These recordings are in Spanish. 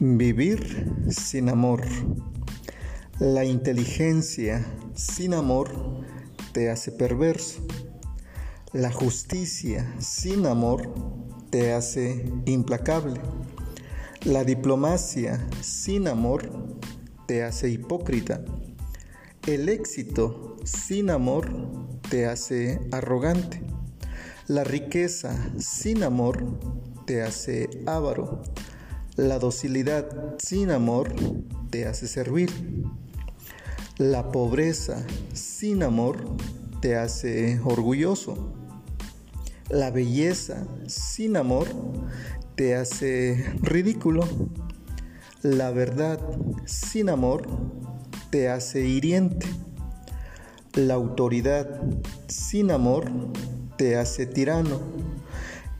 Vivir sin amor. La inteligencia sin amor te hace perverso. La justicia sin amor te hace implacable. La diplomacia sin amor te hace hipócrita. El éxito sin amor te hace arrogante. La riqueza sin amor te hace avaro. La docilidad sin amor te hace servir. La pobreza sin amor te hace orgulloso. La belleza sin amor te hace ridículo. La verdad sin amor te hace hiriente. La autoridad sin amor te hace tirano.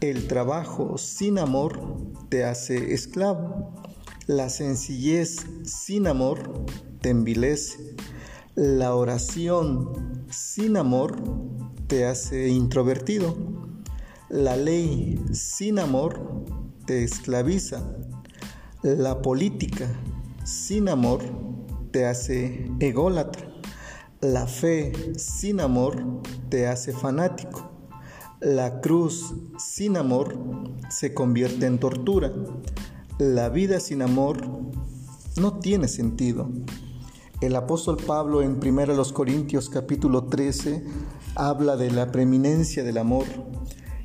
El trabajo sin amor te hace esclavo. La sencillez sin amor te envilece. La oración sin amor te hace introvertido. La ley sin amor te esclaviza. La política sin amor te hace ególatra. La fe sin amor te hace fanático. La cruz sin amor se convierte en tortura. La vida sin amor no tiene sentido. El apóstol Pablo en 1 Corintios capítulo 13 habla de la preeminencia del amor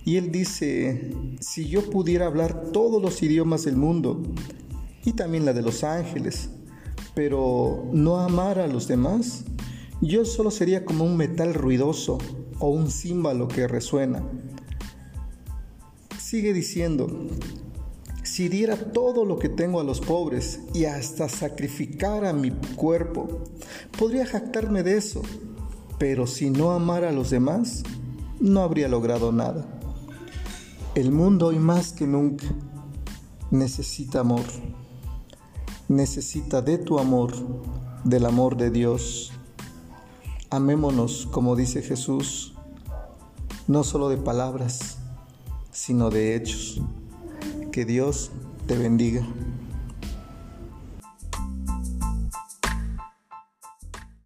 y él dice, si yo pudiera hablar todos los idiomas del mundo y también la de los ángeles, pero no amar a los demás, yo solo sería como un metal ruidoso o un címbalo que resuena. Sigue diciendo, si diera todo lo que tengo a los pobres y hasta sacrificara mi cuerpo, podría jactarme de eso, pero si no amara a los demás, no habría logrado nada. El mundo hoy más que nunca necesita amor, necesita de tu amor, del amor de Dios. Amémonos, como dice Jesús, no solo de palabras, sino de hechos. Que Dios te bendiga.